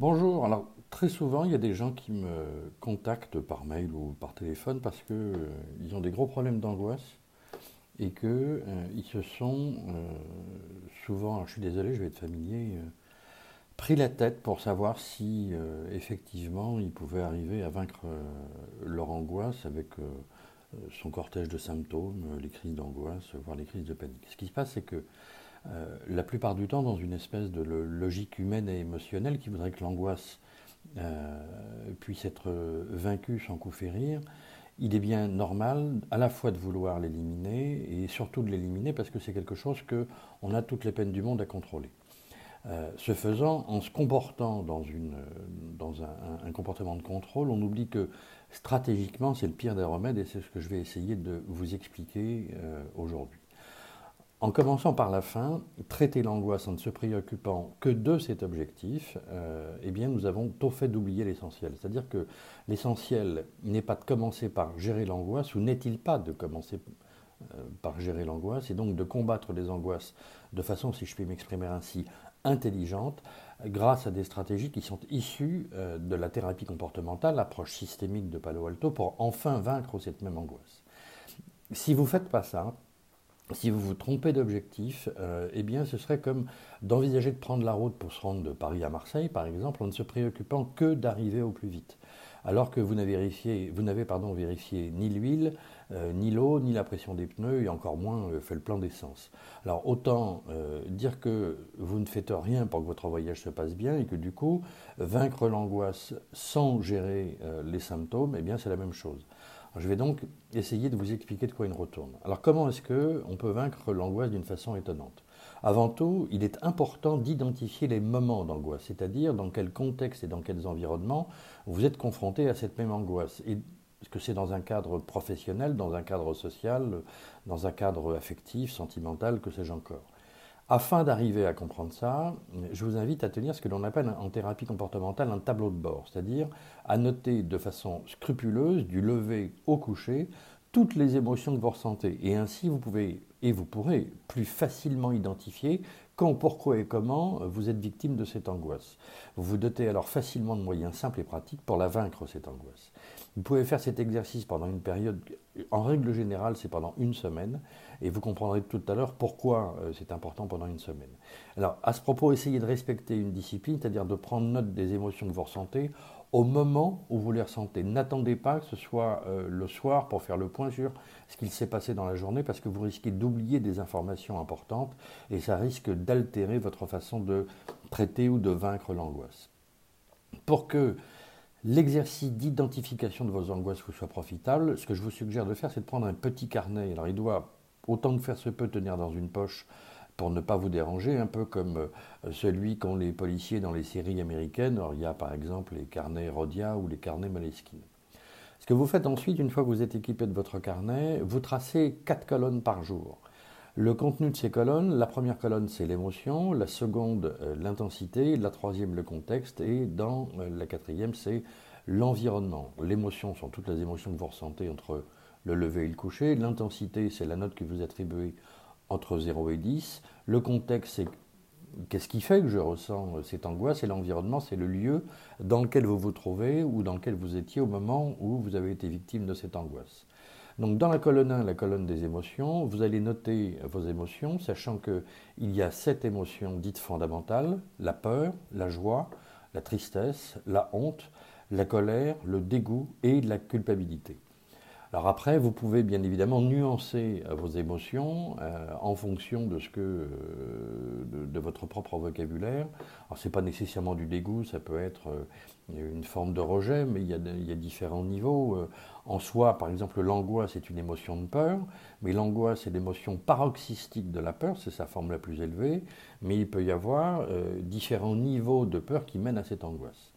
Bonjour. Alors, très souvent, il y a des gens qui me contactent par mail ou par téléphone parce qu'ils euh, ont des gros problèmes d'angoisse et qu'ils euh, se sont euh, souvent, je suis désolé, je vais être familier, pris la tête pour savoir si effectivement ils pouvaient arriver à vaincre leur angoisse avec son cortège de symptômes, les crises d'angoisse, voire les crises de panique. Ce qui se passe, c'est que euh, la plupart du temps dans une espèce de logique humaine et émotionnelle qui voudrait que l'angoisse euh, puisse être vaincue sans coup férir, il est bien normal à la fois de vouloir l'éliminer et surtout de l'éliminer parce que c'est quelque chose qu'on a toutes les peines du monde à contrôler. Euh, ce faisant, en se comportant dans, un, comportement de contrôle, on oublie que stratégiquement c'est le pire des remèdes et c'est ce que je vais essayer de vous expliquer aujourd'hui. En commençant par la fin, traiter l'angoisse en ne se préoccupant que de cet objectif, euh, eh bien nous avons tôt fait d'oublier l'essentiel. C'est-à-dire que l'essentiel n'est pas de commencer par gérer l'angoisse, ou n'est-il pas de commencer euh, par gérer l'angoisse, et donc de combattre les angoisses de façon, si je puis m'exprimer ainsi, intelligente, grâce à des stratégies qui sont issues euh, de la thérapie comportementale, l'approche systémique de Palo Alto, pour enfin vaincre cette même angoisse. Si vous ne faites pas ça, si vous vous trompez d'objectif, euh, eh bien, ce serait comme d'envisager de prendre la route pour se rendre de Paris à Marseille, par exemple, en ne se préoccupant que d'arriver au plus vite. Alors que vous n'avez vérifié, ni l'huile, euh, ni l'eau, ni la pression des pneus, et encore moins euh, fait le plan d'essence. Alors autant dire que vous ne faites rien pour que votre voyage se passe bien, et que du coup vaincre l'angoisse sans gérer les symptômes, eh bien c'est la même chose je vais donc essayer de vous expliquer de quoi il retourne. Alors comment est-ce qu'on peut vaincre l'angoisse d'une façon étonnante? Avant tout, il est important d'identifier les moments d'angoisse, c'est-à-dire dans quel contexte et dans quels environnements vous êtes confronté à cette même angoisse. Est-ce que c'est dans un cadre professionnel, dans un cadre social, dans un cadre affectif, sentimental, que sais-je encore? Afin d'arriver à comprendre ça, je vous invite à tenir ce que l'on appelle en thérapie comportementale un tableau de bord, c'est-à-dire à noter de façon scrupuleuse, du lever au coucher, toutes les émotions que vous ressentez. Et ainsi, vous pouvez et vous pourrez plus facilement identifier quand, pourquoi et comment vous êtes victime de cette angoisse. Vous vous dotez alors facilement de moyens simples et pratiques pour la vaincre, cette angoisse. Vous pouvez faire cet exercice pendant une période, en règle générale, c'est pendant une semaine, et vous comprendrez tout à l'heure pourquoi euh, c'est important pendant une semaine. Alors, à ce propos, essayez de respecter une discipline, c'est-à-dire de prendre note des émotions que vous ressentez au moment où vous les ressentez. N'attendez pas que ce soit euh, le soir pour faire le point sur ce qu'il s'est passé dans la journée, parce que vous risquez d'oublier des informations importantes, et ça risque d'altérer votre façon de traiter ou de vaincre l'angoisse. Pour que l'exercice d'identification de vos angoisses vous soit profitable, ce que je vous suggère de faire, c'est de prendre un petit carnet. Alors il doit, autant que faire se peut, tenir dans une poche pour ne pas vous déranger, un peu comme euh, celui qu'ont les policiers dans les séries américaines. Alors il y a par exemple les carnets Rodia ou les carnets Moleskine. Ce que vous faites ensuite, une fois que vous êtes équipé de votre carnet, vous tracez quatre colonnes par jour. Le contenu de ces colonnes, la première colonne c'est l'émotion, la seconde euh, l'intensité, la troisième le contexte et dans euh, la quatrième c'est l'environnement. L'émotion sont toutes les émotions que vous ressentez entre le lever et le coucher, l'intensité c'est la note que vous attribuez entre 0 et 10, le contexte c'est qu'est-ce qui fait que je ressens euh, cette angoisse et l'environnement c'est le lieu dans lequel vous vous trouvez ou dans lequel vous étiez au moment où vous avez été victime de cette angoisse. Donc dans la colonne 1, la colonne des émotions, vous allez noter vos émotions, sachant qu'il y a sept émotions dites fondamentales, la peur, la joie, la tristesse, la honte, la colère, le dégoût et la culpabilité. Alors après, vous pouvez bien évidemment nuancer vos émotions euh, en fonction de ce que euh, de, votre propre vocabulaire. Alors c'est pas nécessairement du dégoût, ça peut être euh, une forme de rejet, mais il y a, il y a différents niveaux. En soi, par exemple, l'angoisse est une émotion de peur, mais l'angoisse est l'émotion paroxystique de la peur, c'est sa forme la plus élevée, mais il peut y avoir différents niveaux de peur qui mènent à cette angoisse.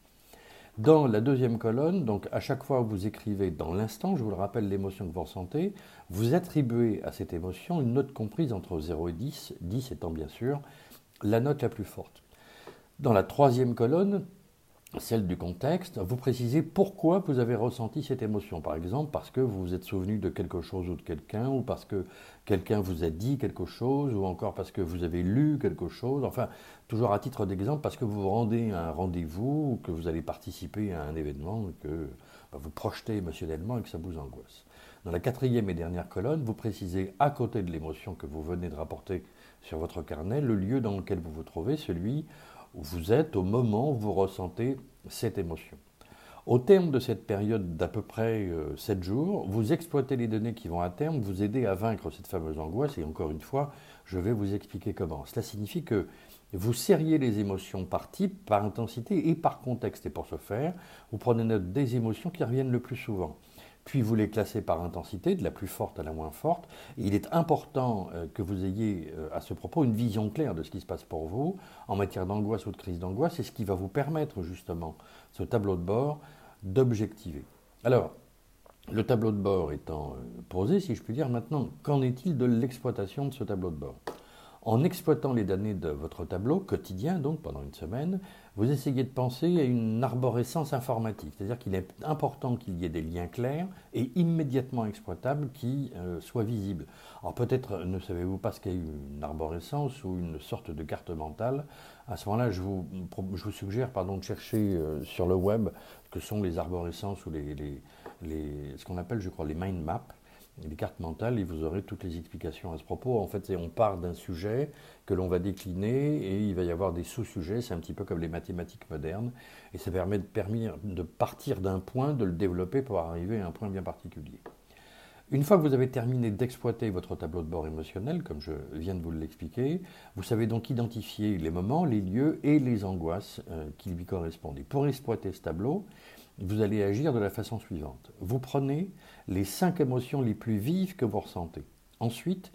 Dans la deuxième colonne, donc à chaque fois que vous écrivez dans l'instant, je vous le rappelle l'émotion que vous ressentez, vous attribuez à cette émotion une note comprise entre 0 et 10, 10 étant bien sûr la note la plus forte. Dans la troisième colonne, celle du contexte, vous précisez pourquoi vous avez ressenti cette émotion. Par exemple, parce que vous vous êtes souvenu de quelque chose ou de quelqu'un, ou parce que quelqu'un vous a dit quelque chose, ou encore parce que vous avez lu quelque chose. Enfin, toujours à titre d'exemple, parce que vous vous rendez à un rendez-vous, ou que vous allez participer à un événement, que bah, vous projetez émotionnellement et que ça vous angoisse. Dans la quatrième et dernière colonne, vous précisez à côté de l'émotion que vous venez de rapporter sur votre carnet, le lieu dans lequel vous vous trouvez, celui vous êtes au moment où vous ressentez cette émotion. Au terme de cette période d'à peu près 7 euh, jours, vous exploitez les données qui vont à terme vous aider à vaincre cette fameuse angoisse. Et encore une fois, je vais vous expliquer comment. Cela signifie que vous serriez les émotions par type, par intensité et par contexte. Et pour ce faire, vous prenez note des émotions qui reviennent le plus souvent puis vous les classez par intensité, de la plus forte à la moins forte. il est important euh, que vous ayez euh, à ce propos une vision claire de ce qui se passe pour vous en matière d'angoisse ou de crise d'angoisse, c'est ce qui va vous permettre justement, ce tableau de bord, d'objectiver. Alors, le tableau de bord étant euh, posé, si je puis dire, maintenant, qu'en est-il de l'exploitation de ce tableau de bord? En exploitant les données de votre tableau quotidien, donc pendant une semaine, vous essayez de penser à une arborescence informatique, c'est-à-dire qu'il est important qu'il y ait des liens clairs et immédiatement exploitables qui euh, soient visibles. Alors peut-être ne savez-vous pas ce qu'est une arborescence ou une sorte de carte mentale? À ce moment-là, je vous, suggère pardon, de chercher euh, sur le web ce que sont les arborescences ou ce qu'on appelle, je crois, les mind maps les cartes mentales et vous aurez toutes les explications à ce propos. En fait, on part d'un sujet que l'on va décliner et il va y avoir des sous-sujets. C'est un petit peu comme les mathématiques modernes et ça permet de, partir d'un point, de le développer pour arriver à un point bien particulier. Une fois que vous avez terminé d'exploiter votre tableau de bord émotionnel, comme je viens de vous l'expliquer, vous savez donc identifier les moments, les lieux et les angoisses euh, qui lui correspondent. Et pour exploiter ce tableau, vous allez agir de la façon suivante. Vous prenez les cinq émotions les plus vives que vous ressentez. Ensuite,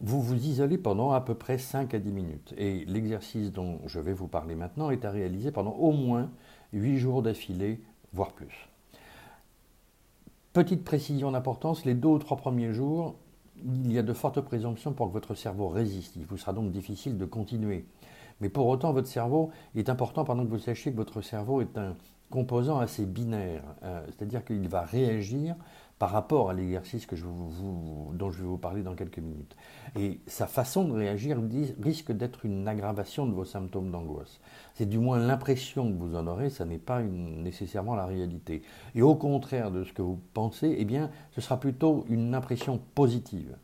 vous vous isolez pendant à peu près 5 à 10 minutes. Et l'exercice dont je vais vous parler maintenant est à réaliser pendant au moins 8 jours d'affilée, voire plus. Petite précision d'importance, les deux ou trois premiers jours, il y a de fortes présomptions pour que votre cerveau résiste. Il vous sera donc difficile de continuer. Mais pour autant, votre cerveau, est important pendant que vous sachiez que votre cerveau est un composant assez binaire. Euh, c'est-à-dire qu'il va réagir par rapport à l'exercice que je vous, dont je vais vous parler dans quelques minutes. Et sa façon de réagir risque d'être une aggravation de vos symptômes d'angoisse. C'est du moins l'impression que vous en aurez, ça n'est pas nécessairement la réalité. Et au contraire de ce que vous pensez, eh bien, ce sera plutôt une impression positive.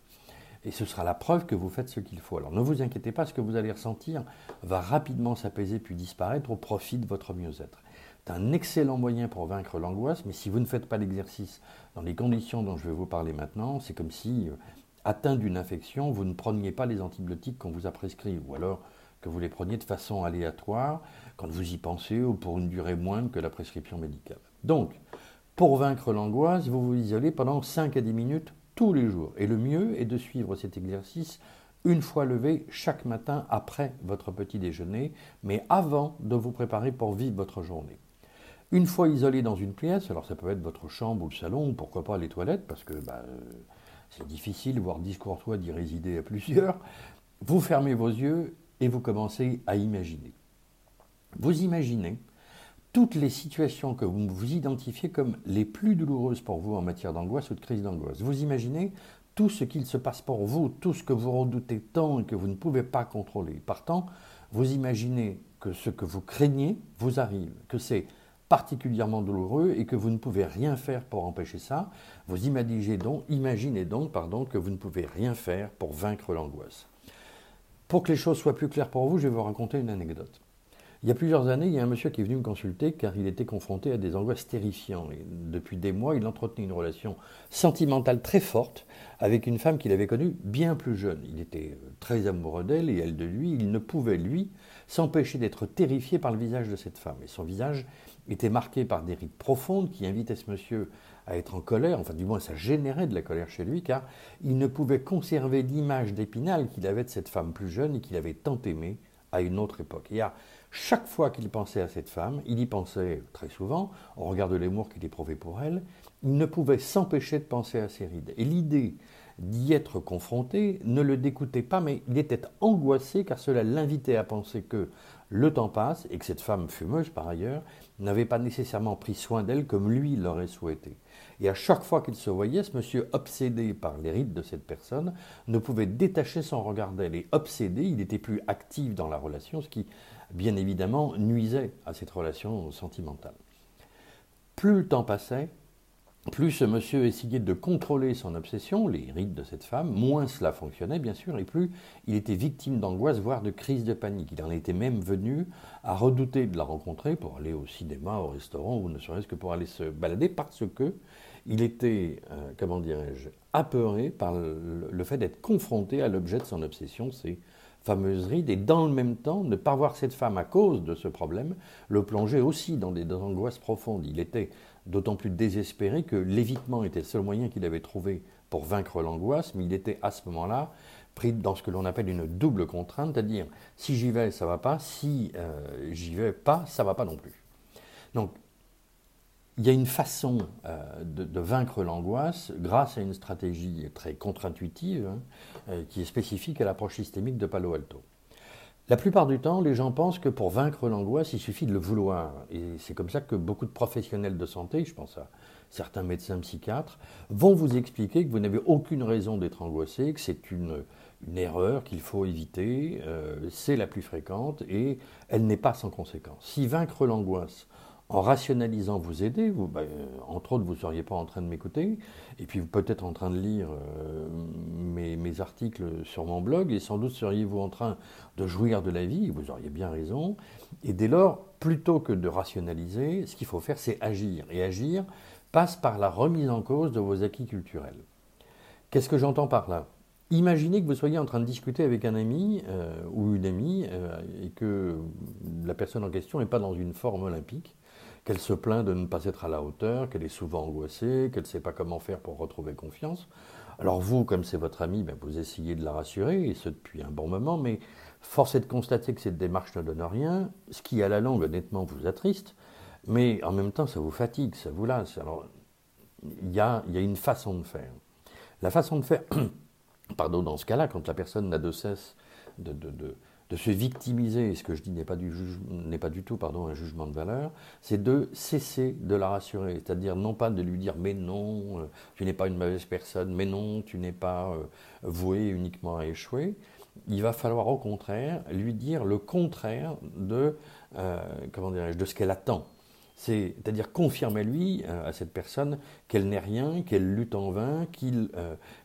Et ce sera la preuve que vous faites ce qu'il faut. Alors ne vous inquiétez pas, ce que vous allez ressentir va rapidement s'apaiser puis disparaître au profit de votre mieux-être. C'est un excellent moyen pour vaincre l'angoisse, mais si vous ne faites pas l'exercice dans les conditions dont je vais vous parler maintenant, c'est comme si, euh, atteint d'une infection, vous ne preniez pas les antibiotiques qu'on vous a prescrits, ou alors que vous les preniez de façon aléatoire, quand vous y pensez, ou pour une durée moindre que la prescription médicale. Donc, pour vaincre l'angoisse, vous vous isolez pendant 5 à 10 minutes tous les jours. Et le mieux est de suivre cet exercice une fois levé chaque matin après votre petit déjeuner, mais avant de vous préparer pour vivre votre journée. Une fois isolé dans une pièce, alors ça peut être votre chambre ou le salon, ou pourquoi pas les toilettes, parce que bah, euh, c'est difficile, voire discourtois d'y résider à plusieurs, vous fermez vos yeux et vous commencez à imaginer. Vous imaginez toutes les situations que vous vous identifiez comme les plus douloureuses pour vous en matière d'angoisse ou de crise d'angoisse. Vous imaginez tout ce qu'il se passe pour vous, tout ce que vous redoutez tant et que vous ne pouvez pas contrôler. Partant, vous imaginez que ce que vous craignez vous arrive, que c'est particulièrement douloureux et que vous ne pouvez rien faire pour empêcher ça, vous imaginez donc, imaginez donc pardon, que vous ne pouvez rien faire pour vaincre l'angoisse. Pour que les choses soient plus claires pour vous, je vais vous raconter une anecdote. Il y a plusieurs années, il y a un monsieur qui est venu me consulter car il était confronté à des angoisses terrifiantes. Depuis des mois, il entretenait une relation sentimentale très forte avec une femme qu'il avait connue bien plus jeune. Il était euh, très amoureux d'elle et elle de lui. Il ne pouvait, lui, s'empêcher d'être terrifié par le visage de cette femme. Et son visage était marqué par des rides profondes qui invitaient ce monsieur à être en colère, enfin du moins ça générait de la colère chez lui, car il ne pouvait conserver l'image d'Épinal qu'il avait de cette femme plus jeune et qu'il avait tant aimée à une autre époque. Et à chaque fois qu'il pensait à cette femme, il y pensait très souvent, au regard de l'amour qu'il éprouvait pour elle, il ne pouvait s'empêcher de penser à ses rides. Et l'idée d'y être confronté ne le dégoûtait pas, mais il était angoissé car cela l'invitait à penser que, le temps passe et que cette femme fumeuse, par ailleurs, n'avait pas nécessairement pris soin d'elle comme lui l'aurait souhaité. Et à chaque fois qu'il se voyait, ce monsieur, obsédé par les rites de cette personne, ne pouvait détacher son regard d'elle. Et obsédé, il n'était plus actif dans la relation, ce qui, bien évidemment, nuisait à cette relation sentimentale. Plus le temps passait, plus ce monsieur essayait de contrôler son obsession, les rites de cette femme, moins cela fonctionnait bien sûr, et plus il était victime d'angoisse, voire de crise de panique. Il en était même venu à redouter de la rencontrer pour aller au cinéma, au restaurant, ou ne serait-ce que pour aller se balader, parce que il était, euh, comment dirais-je, apeuré par le, fait d'être confronté à l'objet de son obsession, ces fameuses rides, et dans le même temps, ne pas voir cette femme à cause de ce problème, le plongeait aussi dans des angoisses profondes. Il était d'autant plus désespéré que l'évitement était le seul moyen qu'il avait trouvé pour vaincre l'angoisse, mais il était à ce moment-là pris dans ce que l'on appelle une double contrainte, c'est-à-dire si j'y vais, ça va pas, si euh, j'y vais pas, ça va pas non plus. Donc, il y a une façon euh, de, vaincre l'angoisse grâce à une stratégie très contre-intuitive hein, euh, qui est spécifique à l'approche systémique de Palo Alto. La plupart du temps, les gens pensent que pour vaincre l'angoisse, il suffit de le vouloir. Et c'est comme ça que beaucoup de professionnels de santé, je pense à certains médecins psychiatres, vont vous expliquer que vous n'avez aucune raison d'être angoissé, que c'est une, erreur qu'il faut éviter, euh, c'est la plus fréquente et elle n'est pas sans conséquence. Si vaincre l'angoisse en rationalisant vous ben, entre autres, vous ne seriez pas en train de m'écouter, et puis peut-être en train de lire euh, mes, articles sur mon blog, et sans doute seriez-vous en train de jouir de la vie, vous auriez bien raison, et dès lors, plutôt que de rationaliser, ce qu'il faut faire, c'est agir, et agir passe par la remise en cause de vos acquis culturels. Qu'est-ce que j'entends par là? Imaginez que vous soyez en train de discuter avec un ami euh, ou une amie et que la personne en question n'est pas dans une forme olympique qu'elle se plaint de ne pas être à la hauteur, qu'elle est souvent angoissée, qu'elle ne sait pas comment faire pour retrouver confiance. Alors vous, comme c'est votre ami, ben vous essayez de la rassurer, et ce depuis un bon moment, mais force est de constater que cette démarche ne donne rien, ce qui à la longue, honnêtement, vous attriste, mais en même temps, ça vous fatigue, ça vous lasse. Alors, il y a, une façon de faire. La façon de faire, pardon, dans ce cas-là, quand la personne n'a de cesse de de se victimiser, ce que je dis n'est pas, du pas du tout pardon, un jugement de valeur, c'est de cesser de la rassurer, c'est-à-dire non pas de lui dire mais non, euh, tu n'es pas une mauvaise personne, mais non, tu n'es pas euh, voué uniquement à échouer. Il va falloir au contraire lui dire le contraire de, euh, comment de ce qu'elle attend. C'est-à-dire confirmer lui à cette personne qu'elle n'est rien, qu'elle lutte en vain, qu'il,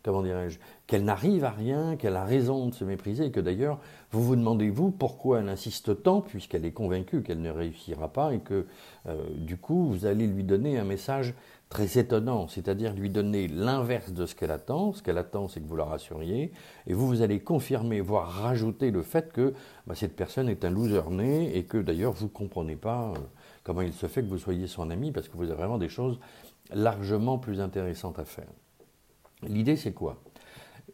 comment dirais-je, qu'elle n'arrive à rien, qu'elle a raison de se mépriser, et que d'ailleurs vous vous demandez, vous, pourquoi elle insiste tant, puisqu'elle est convaincue qu'elle ne réussira pas, et que euh, du coup, vous allez lui donner un message très étonnant, c'est-à-dire lui donner l'inverse de ce qu'elle attend. Ce qu'elle attend, c'est que vous la rassuriez, et vous, vous allez confirmer, voire rajouter le fait que bah, cette personne est un loser né, et que d'ailleurs, vous ne comprenez pas euh, comment il se fait que vous soyez son ami, parce que vous avez vraiment des choses largement plus intéressantes à faire. L'idée, c'est quoi?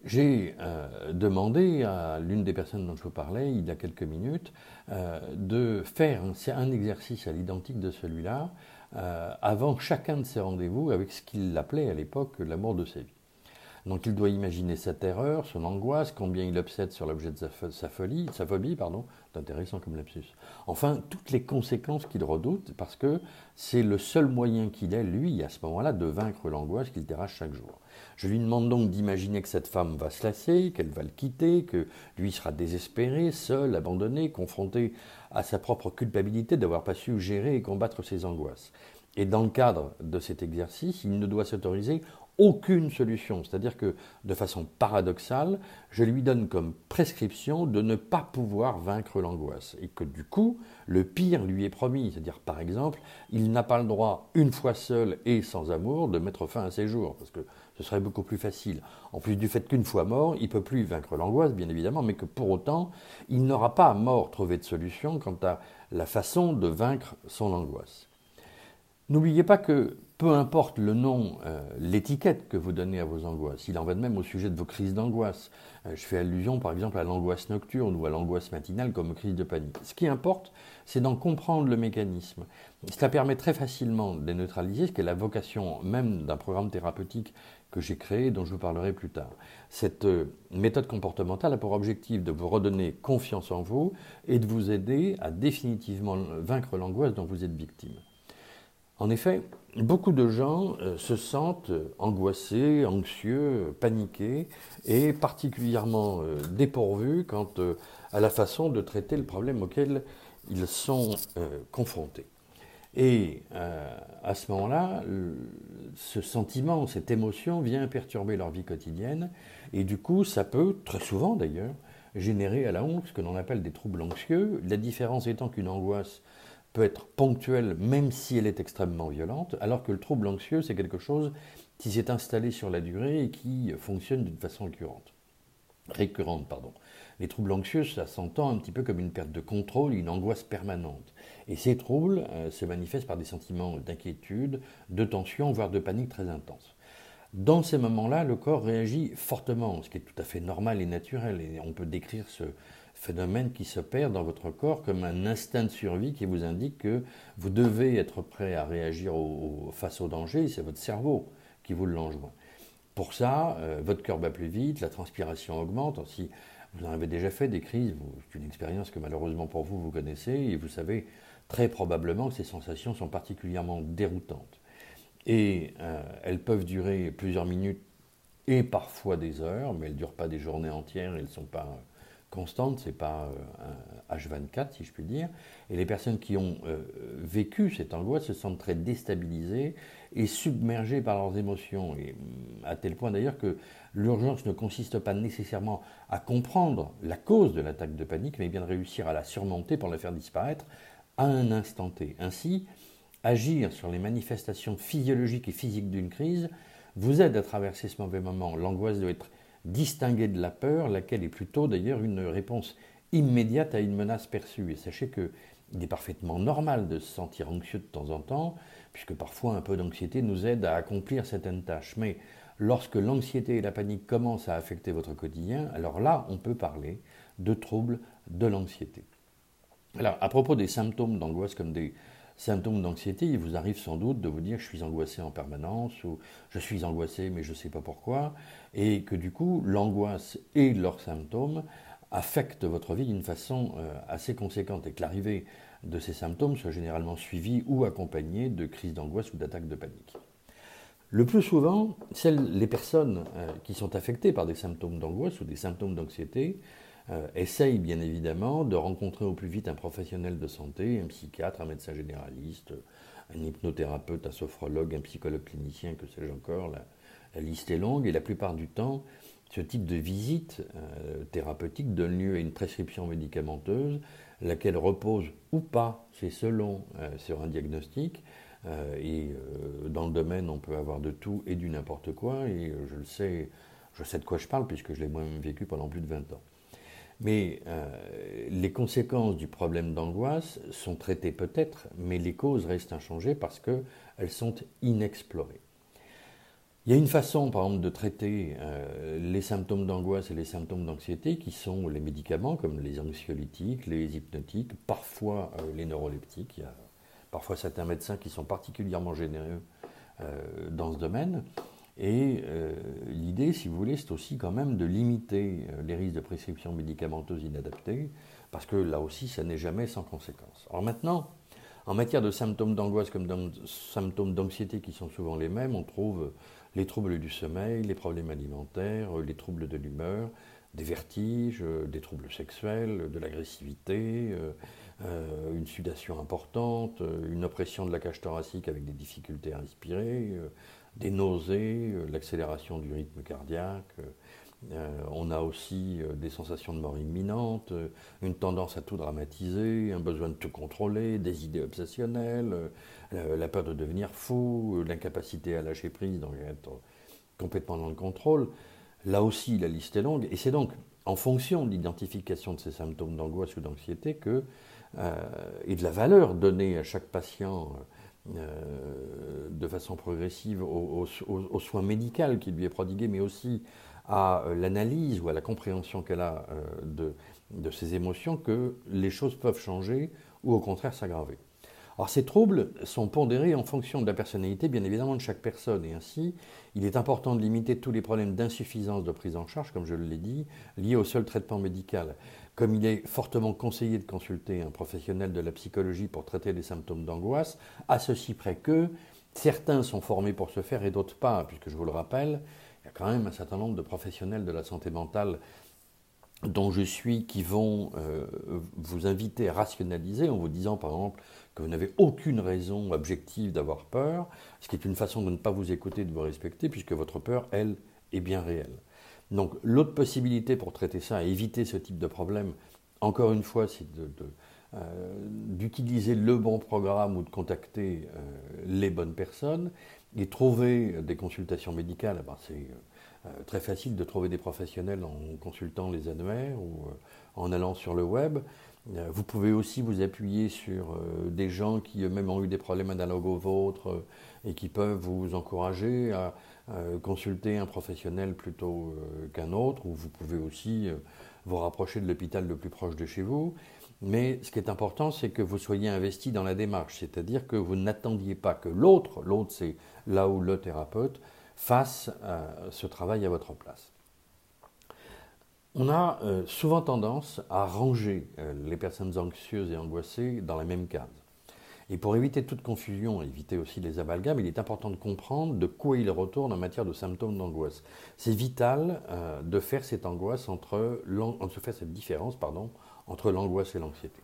J'ai euh, demandé à l'une des personnes dont je vous parlais il y a quelques minutes euh, de faire un, exercice à l'identique de celui-là euh, avant chacun de ses rendez-vous avec ce qu'il appelait à l'époque l'amour de sa vie. Donc il doit imaginer sa terreur, son angoisse, combien il obsède sur l'objet de sa, folie, sa phobie, pardon, c'est intéressant comme lapsus. Enfin, toutes les conséquences qu'il redoute, parce que c'est le seul moyen qu'il ait, lui, à ce moment-là, de vaincre l'angoisse qu'il dérache chaque jour. Je lui demande donc d'imaginer que cette femme va se lasser, qu'elle va le quitter, que lui sera désespéré, seul, abandonné, confronté à sa propre culpabilité d'avoir pas su gérer et combattre ses angoisses. Et dans le cadre de cet exercice, il ne doit s'autoriser aucune solution. C'est-à-dire que, de façon paradoxale, je lui donne comme prescription de ne pas pouvoir vaincre l'angoisse. Et que du coup, le pire lui est promis. C'est-à-dire, par exemple, il n'a pas le droit, une fois seul et sans amour, de mettre fin à ses jours. Parce que ce serait beaucoup plus facile. En plus du fait qu'une fois mort, il ne peut plus vaincre l'angoisse, bien évidemment, mais que pour autant, il n'aura pas à mort trouvé de solution quant à la façon de vaincre son angoisse. N'oubliez pas que peu importe le nom, euh, l'étiquette que vous donnez à vos angoisses, il en va de même au sujet de vos crises d'angoisse. Euh, je fais allusion par exemple à l'angoisse nocturne ou à l'angoisse matinale comme crise de panique. Ce qui importe, c'est d'en comprendre le mécanisme. Cela permet très facilement de neutraliser, ce qui est la vocation même d'un programme thérapeutique que j'ai créé, dont je vous parlerai plus tard. Cette euh, méthode comportementale a pour objectif de vous redonner confiance en vous et de vous aider à définitivement vaincre l'angoisse dont vous êtes victime. En effet, beaucoup de gens euh, se sentent angoissés, anxieux, paniqués et particulièrement euh, dépourvus quant à la façon de traiter le problème auquel ils sont confrontés. Et euh, à ce moment-là, ce sentiment, cette émotion vient perturber leur vie quotidienne. Et du coup, ça peut, très souvent d'ailleurs, générer à la honte ce que l'on appelle des troubles anxieux. La différence étant qu'une angoisse peut être ponctuelle même si elle est extrêmement violente, alors que le trouble anxieux, c'est quelque chose qui s'est installé sur la durée et qui fonctionne d'une façon récurrente. Pardon. Les troubles anxieux, ça s'entend un petit peu comme une perte de contrôle, une angoisse permanente. Et ces troubles euh, se manifestent par des sentiments d'inquiétude, de tension, voire de panique très intense. Dans ces moments-là, le corps réagit fortement, ce qui est tout à fait normal et naturel. Et on peut décrire ce phénomène qui s'opère dans votre corps comme un instinct de survie qui vous indique que vous devez être prêt à réagir face au danger. C'est votre cerveau qui vous l'enjoint. Pour ça, euh, votre cœur bat plus vite, la transpiration augmente. Si vous en avez déjà fait des crises, c'est une expérience que malheureusement pour vous, vous connaissez, et vous savez très probablement que ces sensations sont particulièrement déroutantes. Et euh, elles peuvent durer plusieurs minutes et parfois des heures, mais elles ne durent pas des journées entières, elles ne sont pas constantes, ce n'est pas un H24 si je puis dire. Et les personnes qui ont euh, vécu cette angoisse se sentent très déstabilisées et submergées par leurs émotions, et mm, à tel point d'ailleurs que l'urgence ne consiste pas nécessairement à comprendre la cause de l'attaque de panique, mais bien de réussir à la surmonter pour la faire disparaître à un instant T. Ainsi, agir sur les manifestations physiologiques et physiques d'une crise vous aide à traverser ce mauvais moment. L'angoisse doit être distinguée de la peur, laquelle est plutôt d'ailleurs une réponse immédiate à une menace perçue. Et sachez qu'il est parfaitement normal de se sentir anxieux de temps en temps, puisque parfois un peu d'anxiété nous aide à accomplir certaines tâches. Mais lorsque l'anxiété et la panique commencent à affecter votre quotidien, alors là, on peut parler de troubles de l'anxiété. Alors, à propos des symptômes d'angoisse comme des symptômes d'anxiété, il vous arrive sans doute de vous dire je suis angoissé en permanence ou je suis angoissé mais je ne sais pas pourquoi, et que du coup, l'angoisse et leurs symptômes affectent votre vie d'une façon euh, assez conséquente et que l'arrivée de ces symptômes soit généralement suivie ou accompagnée de crises d'angoisse ou d'attaques de panique. Le plus souvent, les personnes euh, qui sont affectées par des symptômes d'angoisse ou des symptômes d'anxiété euh, essaye bien évidemment de rencontrer au plus vite un professionnel de santé, un psychiatre, un médecin généraliste, un hypnothérapeute, un sophrologue, un psychologue clinicien, que sais-je encore. La, liste est longue et la plupart du temps, ce type de visite euh, thérapeutique donne lieu à une prescription médicamenteuse, laquelle repose ou pas, c'est selon, euh, sur un diagnostic. et dans le domaine, on peut avoir de tout et du n'importe quoi. Et je le sais, je sais de quoi je parle puisque je l'ai moi-même vécu pendant plus de 20 ans. Mais euh, les conséquences du problème d'angoisse sont traitées peut-être, mais les causes restent inchangées parce qu'elles sont inexplorées. Il y a une façon, par exemple, de traiter euh, les symptômes d'angoisse et les symptômes d'anxiété qui sont les médicaments comme les anxiolytiques, les hypnotiques, parfois euh, les neuroleptiques. Il y a parfois certains médecins qui sont particulièrement généreux dans ce domaine. Et euh, l'idée, si vous voulez, c'est aussi quand même de limiter euh, les risques de prescription médicamenteuse inadaptée, parce que là aussi, ça n'est jamais sans conséquence. Alors maintenant, en matière de symptômes d'angoisse comme de symptômes d'anxiété qui sont souvent les mêmes, on trouve les troubles du sommeil, les problèmes alimentaires, les troubles de l'humeur, des vertiges, des troubles sexuels, de l'agressivité, euh, une sudation importante, une oppression de la cage thoracique avec des difficultés à respirer, des nausées, euh, l'accélération du rythme cardiaque. Euh, on a aussi euh, des sensations de mort imminente, une tendance à tout dramatiser, un besoin de tout contrôler, des idées obsessionnelles, la peur de devenir fou, l'incapacité à lâcher prise, donc être complètement dans le contrôle. Là aussi, la liste est longue, et c'est donc en fonction de l'identification de ces symptômes d'angoisse ou d'anxiété que, et de la valeur donnée à chaque patient de façon progressive au, soin médical qui lui est prodigué, mais aussi à l'analyse ou à la compréhension qu'elle a de, de ses émotions, que les choses peuvent changer ou au contraire s'aggraver. Alors ces troubles sont pondérés en fonction de la personnalité, bien évidemment, de chaque personne. Et ainsi, il est important de limiter tous les problèmes d'insuffisance de prise en charge, comme je l'ai dit, liés au seul traitement médical. Comme il est fortement conseillé de consulter un professionnel de la psychologie pour traiter des symptômes d'angoisse, à ceci près que certains sont formés pour ce faire et d'autres pas, puisque je vous le rappelle, il y a quand même un certain nombre de professionnels de la santé mentale dont je suis qui vont euh, vous inviter à rationaliser en vous disant par exemple que vous n'avez aucune raison objective d'avoir peur, ce qui est une façon de ne pas vous écouter, de vous respecter, puisque votre peur, elle, est bien réelle. Donc l'autre possibilité pour traiter ça et éviter ce type de problème, encore une fois, c'est euh, d'utiliser le bon programme ou de contacter euh, les bonnes personnes et trouver des consultations médicales. Eh ben, c'est euh, très facile de trouver des professionnels en consultant les annuaires ou en allant sur le web. Vous pouvez aussi vous appuyer sur des gens qui eux-mêmes ont eu des problèmes analogues aux vôtres et qui peuvent vous encourager à consulter un professionnel plutôt qu'un autre, ou vous pouvez aussi vous rapprocher de l'hôpital le plus proche de chez vous. Mais ce qui est important, c'est que vous soyez investi dans la démarche, c'est-à-dire que vous n'attendiez pas que l'autre, l'autre c'est là où le thérapeute, fasse ce travail à votre place. On a euh, souvent tendance à ranger euh, les personnes anxieuses et angoissées dans la même case. Et pour éviter toute confusion, éviter aussi les amalgames, il est important de comprendre de quoi il retourne en matière de symptômes d'angoisse. C'est vital euh, de faire cette entre de faire cette différence entre l'angoisse et l'anxiété.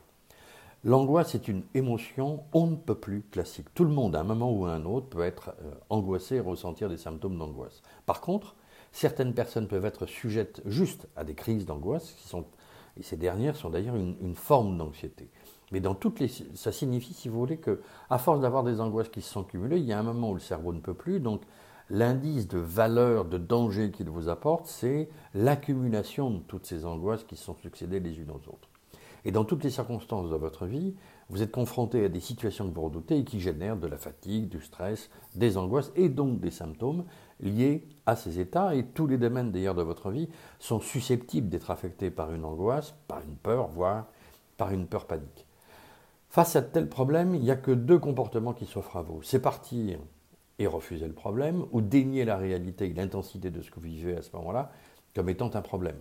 L'angoisse est une émotion on ne peut plus classique. Tout le monde, à un moment ou à un autre, peut être angoissé et ressentir des symptômes d'angoisse. Par contre, Certaines personnes peuvent être sujettes juste à des crises d'angoisse, et ces dernières sont d'ailleurs une, forme d'anxiété. Mais dans toutes les, ça signifie, si vous voulez, que à force d'avoir des angoisses qui se sont cumulées, il y a un moment où le cerveau ne peut plus. Donc, l'indice de valeur, de danger qu'il vous apporte, c'est l'accumulation de toutes ces angoisses qui se sont succédées les unes aux autres. Et dans toutes les circonstances de votre vie, vous êtes confronté à des situations que vous redoutez et qui génèrent de la fatigue, du stress, des angoisses et donc des symptômes liés à ces états. Et tous les domaines d'ailleurs de votre vie sont susceptibles d'être affectés par une angoisse, par une peur, voire par une peur panique. Face à tel problème, il n'y a que deux comportements qui s'offrent à vous. C'est partir et refuser le problème, ou dénier la réalité et l'intensité de ce que vous vivez à ce moment-là comme étant un problème.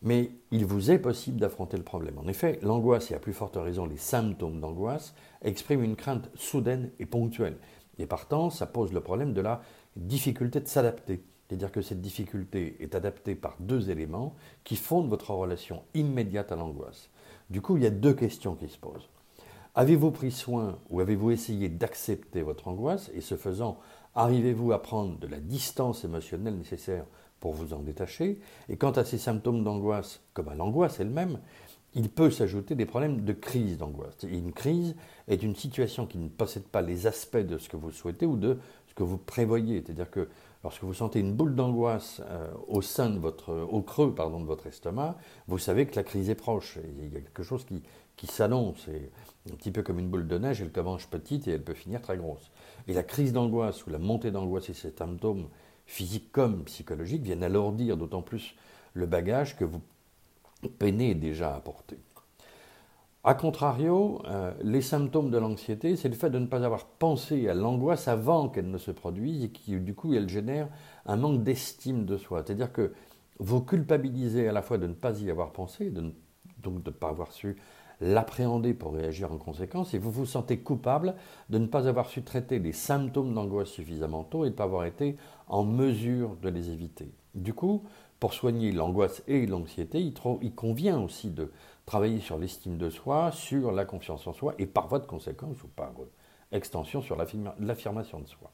Mais il vous est possible d'affronter le problème. En effet, l'angoisse, et à plus forte raison les symptômes d'angoisse, expriment une crainte soudaine et ponctuelle. Et partant, ça pose le problème de la difficulté de s'adapter. C'est-à-dire que cette difficulté est adaptée par deux éléments qui fondent votre relation immédiate à l'angoisse. Du coup, il y a deux questions qui se posent. Avez-vous pris soin ou avez-vous essayé d'accepter votre angoisse et ce faisant, arrivez-vous à prendre de la distance émotionnelle nécessaire pour vous en détacher? Et quant à ces symptômes d'angoisse, comme à l'angoisse elle-même, il peut s'ajouter des problèmes de crise d'angoisse. Une crise est une situation qui ne possède pas les aspects de ce que vous souhaitez ou de ce que vous prévoyez. C'est-à-dire que lorsque vous sentez une boule d'angoisse euh, au sein de votre, au creux de votre estomac, vous savez que la crise est proche. il y a quelque chose qui, s'annonce. un petit peu comme une boule de neige, elle commence petite et elle peut finir très grosse. Et la crise d'angoisse ou la montée d'angoisse et ces symptômes physiques comme psychologiques, viennent alourdir d'autant plus le bagage que vous peinez déjà à porter. A contrario, euh, les symptômes de l'anxiété, c'est le fait de ne pas avoir pensé à l'angoisse avant qu'elle ne se produise et qui, du coup, elle génère un manque d'estime de soi. C'est-à-dire que vous culpabilisez à la fois de ne pas y avoir pensé, de donc de ne pas avoir su l'appréhender pour réagir en conséquence, et vous vous sentez coupable de ne pas avoir su traiter les symptômes d'angoisse suffisamment tôt et de ne pas avoir été en mesure de les éviter. Du coup, pour soigner l'angoisse et l'anxiété, il, convient aussi de travailler sur l'estime de soi, sur la confiance en soi, et par voie de conséquence, ou par extension, sur l'affirmation de soi.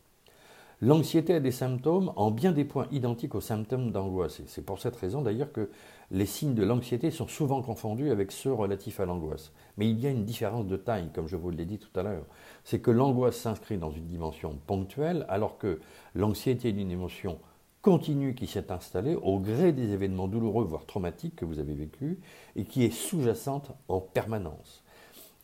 L'anxiété a des symptômes en bien des points identiques aux symptômes d'angoisse. C'est pour cette raison d'ailleurs que les signes de l'anxiété sont souvent confondus avec ceux relatifs à l'angoisse. Mais il y a une différence de taille, comme je vous l'ai dit tout à l'heure. C'est que l'angoisse s'inscrit dans une dimension ponctuelle, alors que l'anxiété est une émotion continue qui s'est installée au gré des événements douloureux, voire traumatiques que vous avez vécus, et qui est sous-jacente en permanence.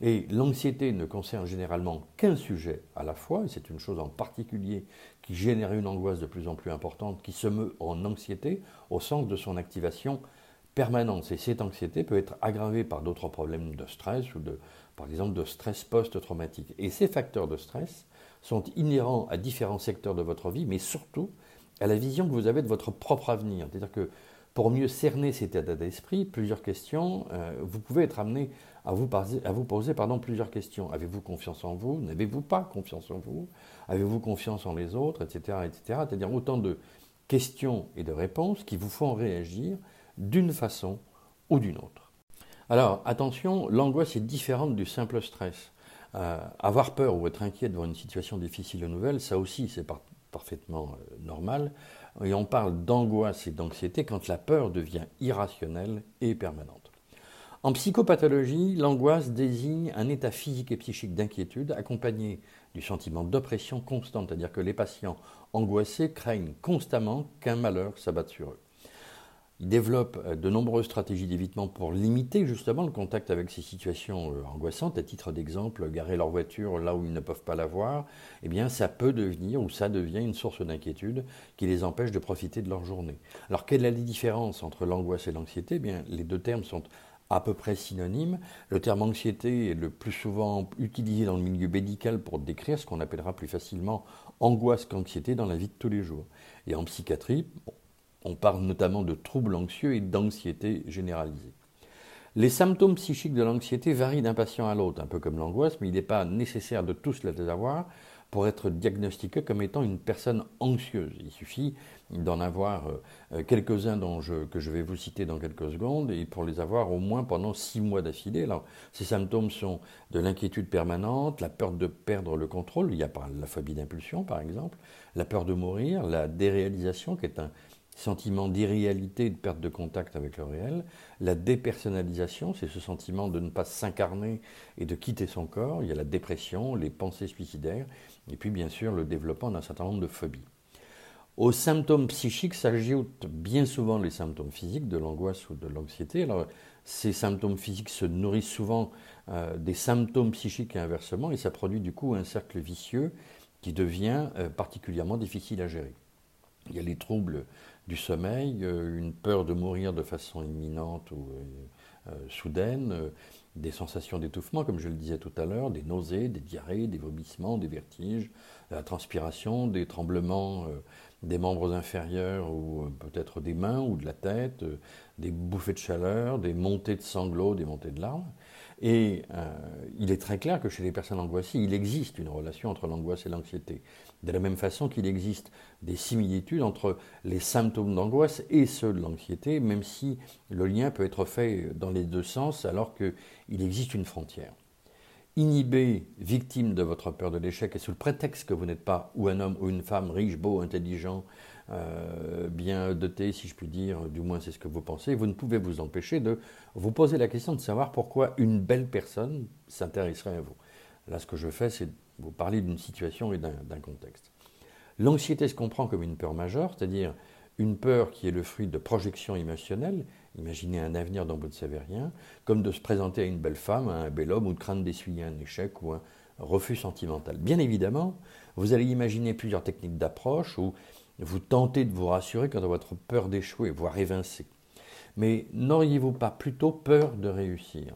Et l'anxiété ne concerne généralement qu'un sujet à la fois, et c'est une chose en particulier qui génère une angoisse de plus en plus importante, qui se meut en anxiété au sens de son activation permanente. Et cette anxiété peut être aggravée par d'autres problèmes de stress ou de, par exemple de stress post-traumatique. Et ces facteurs de stress sont inhérents à différents secteurs de votre vie, mais surtout à la vision que vous avez de votre propre avenir. C'est-à-dire que pour mieux cerner cet état d'esprit, plusieurs questions, euh, vous pouvez être amené à vous, à vous poser plusieurs questions. Avez-vous confiance en vous? N'avez-vous pas confiance en vous? Avez-vous confiance en les autres? Etc. etc. C'est-à-dire autant de questions et de réponses qui vous font réagir d'une façon ou d'une autre. Alors attention, l'angoisse est différente du simple stress. Euh, avoir peur ou être inquiet devant une situation difficile ou nouvelle, ça aussi c'est parfaitement euh, normal. Et on parle d'angoisse et d'anxiété quand la peur devient irrationnelle et permanente. En psychopathologie, l'angoisse désigne un état physique et psychique d'inquiétude accompagné du sentiment d'oppression constante, c'est-à-dire que les patients angoissés craignent constamment qu'un malheur s'abatte sur eux. Ils développent euh, de nombreuses stratégies d'évitement pour limiter justement le contact avec ces situations euh, angoissantes. À titre d'exemple, garer leur voiture là où ils ne peuvent pas la voir, eh bien ça peut devenir ou ça devient une source d'inquiétude qui les empêche de profiter de leur journée. Alors quelle est la différence entre l'angoisse et l'anxiété? Eh bien, Les deux termes sont à peu près synonymes. Le terme anxiété est le plus souvent utilisé dans le milieu médical pour décrire ce qu'on appellera plus facilement angoisse qu'anxiété dans la vie de tous les jours. Et en psychiatrie, on parle notamment de troubles anxieux et d'anxiété généralisée. Les symptômes psychiques de l'anxiété varient d'un patient à l'autre, un peu comme l'angoisse, mais il n'est pas nécessaire de tous les avoir pour être diagnostiqué comme étant une personne anxieuse. Il suffit d'en avoir euh, quelques-uns que je vais vous citer dans quelques secondes, et pour les avoir au moins pendant six mois d'affilée. ces symptômes sont de l'inquiétude permanente, la peur de perdre le contrôle, il y a la phobie d'impulsion par exemple, la peur de mourir, la déréalisation qui est un sentiment d'irréalité de perte de contact avec le réel. La dépersonnalisation, c'est ce sentiment de ne pas s'incarner et de quitter son corps. Il y a la dépression, les pensées suicidaires, et puis bien sûr le développement d'un certain nombre de phobies. Aux symptômes psychiques s'ajoutent bien souvent les symptômes physiques de l'angoisse ou de l'anxiété. Alors, ces symptômes physiques se nourrissent souvent euh, des symptômes psychiques et inversement, et ça produit du coup un cercle vicieux qui devient euh, particulièrement difficile à gérer. Il y a les troubles du sommeil, euh, une peur de mourir de façon imminente ou euh, euh, soudaine, des sensations d'étouffement, comme je le disais tout à l'heure, des nausées, des diarrhées, des vomissements, des vertiges, la transpiration, des tremblements des membres inférieurs ou peut-être des mains ou de la tête, des bouffées de chaleur, des montées de sanglots, des montées de larmes. Et il est très clair que chez les personnes angoissées, il existe une relation entre l'angoisse et l'anxiété. De la même façon qu'il existe des similitudes entre les symptômes d'angoisse et ceux de l'anxiété, même si le lien peut être fait dans les deux sens alors qu'il existe une frontière. Inhibé, victime de votre peur de l'échec et sous le prétexte que vous n'êtes pas ou un homme ou une femme riche, beau, intelligent, euh, bien doté, si je puis dire, du moins c'est ce que vous pensez, vous ne pouvez vous empêcher de vous poser la question de savoir pourquoi une belle personne s'intéresserait à vous. Là, ce que je fais, c'est vous parler d'une situation et d'un contexte. L'anxiété se comprend comme une peur majeure, c'est-à-dire une peur qui est le fruit de projections émotionnelles, imaginez un avenir dont vous ne savez rien, comme de se présenter à une belle femme, à un bel homme, ou de craindre d'essuyer un échec ou un refus sentimental. Bien évidemment, vous allez imaginer plusieurs techniques d'approche où vous tentez de vous rassurer quant à votre peur d'échouer, voire évincer. Mais n'auriez-vous pas plutôt peur de réussir?